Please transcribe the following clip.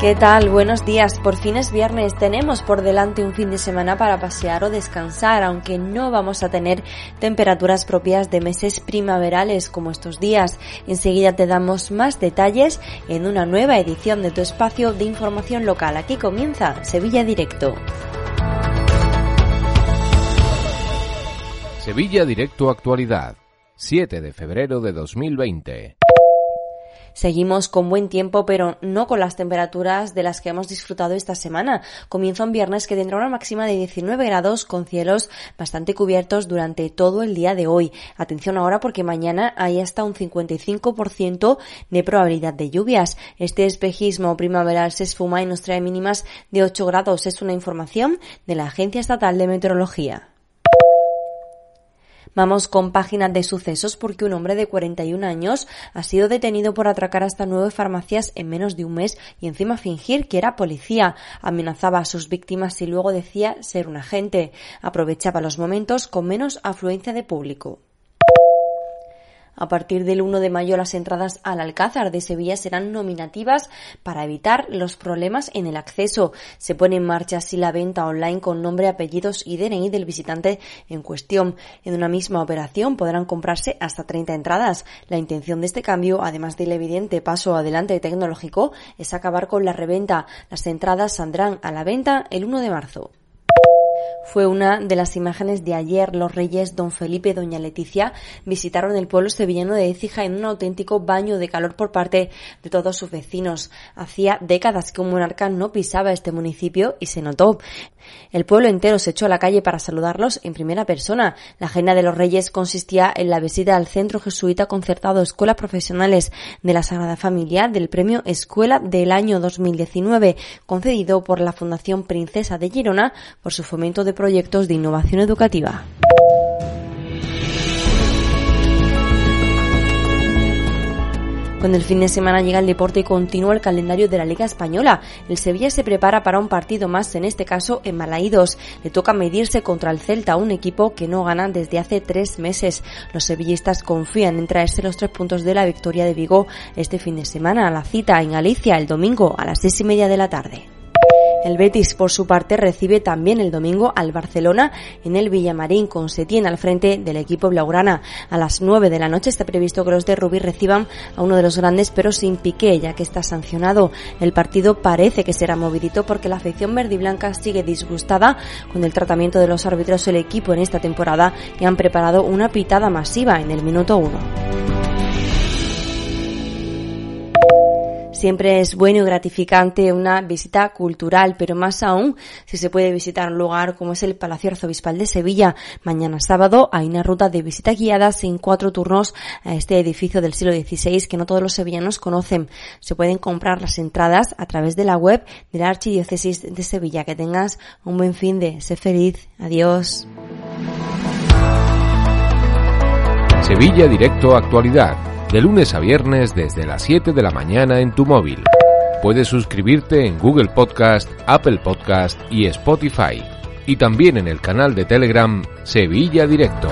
¿Qué tal? Buenos días. Por fin es viernes. Tenemos por delante un fin de semana para pasear o descansar, aunque no vamos a tener temperaturas propias de meses primaverales como estos días. Enseguida te damos más detalles en una nueva edición de tu espacio de información local. Aquí comienza Sevilla Directo. Sevilla Directo Actualidad, 7 de febrero de 2020. Seguimos con buen tiempo, pero no con las temperaturas de las que hemos disfrutado esta semana. Comienza un viernes que tendrá una máxima de 19 grados con cielos bastante cubiertos durante todo el día de hoy. Atención ahora porque mañana hay hasta un 55% de probabilidad de lluvias. Este espejismo primaveral se esfuma y nos trae mínimas de 8 grados. Es una información de la Agencia Estatal de Meteorología. Vamos con páginas de sucesos porque un hombre de 41 años ha sido detenido por atracar hasta nueve farmacias en menos de un mes y encima fingir que era policía. Amenazaba a sus víctimas y luego decía ser un agente. Aprovechaba los momentos con menos afluencia de público. A partir del 1 de mayo las entradas al Alcázar de Sevilla serán nominativas para evitar los problemas en el acceso. Se pone en marcha así la venta online con nombre, apellidos y DNI del visitante en cuestión. En una misma operación podrán comprarse hasta 30 entradas. La intención de este cambio, además del evidente paso adelante tecnológico, es acabar con la reventa. Las entradas saldrán a la venta el 1 de marzo fue una de las imágenes de ayer. Los reyes Don Felipe y Doña Leticia visitaron el pueblo sevillano de Écija en un auténtico baño de calor por parte de todos sus vecinos. Hacía décadas que un monarca no pisaba este municipio y se notó. El pueblo entero se echó a la calle para saludarlos en primera persona. La agenda de los reyes consistía en la visita al Centro Jesuita Concertado Escuelas Profesionales de la Sagrada Familia del Premio Escuela del año 2019, concedido por la Fundación Princesa de Girona por su fomento de proyectos de innovación educativa. Con el fin de semana llega el deporte y continúa el calendario de la Liga Española. El Sevilla se prepara para un partido más, en este caso en Malaídos. Le toca medirse contra el Celta, un equipo que no gana desde hace tres meses. Los sevillistas confían en traerse los tres puntos de la victoria de Vigo este fin de semana a la cita en Galicia el domingo a las seis y media de la tarde. El Betis, por su parte, recibe también el domingo al Barcelona en el Villamarín, con Setién al frente del equipo blaugrana. A las 9 de la noche está previsto que los de Rubí reciban a uno de los grandes, pero sin piqué, ya que está sancionado. El partido parece que será movidito porque la afición verde y blanca sigue disgustada con el tratamiento de los árbitros del equipo en esta temporada y han preparado una pitada masiva en el minuto 1. Siempre es bueno y gratificante una visita cultural, pero más aún si se puede visitar un lugar como es el Palacio Arzobispal de Sevilla. Mañana sábado hay una ruta de visita guiadas en cuatro turnos a este edificio del siglo XVI que no todos los sevillanos conocen. Se pueden comprar las entradas a través de la web de la Archidiócesis de Sevilla. Que tengas un buen fin de. Sé feliz. Adiós. Sevilla Directo Actualidad de lunes a viernes desde las 7 de la mañana en tu móvil. Puedes suscribirte en Google Podcast, Apple Podcast y Spotify. Y también en el canal de Telegram Sevilla Directo.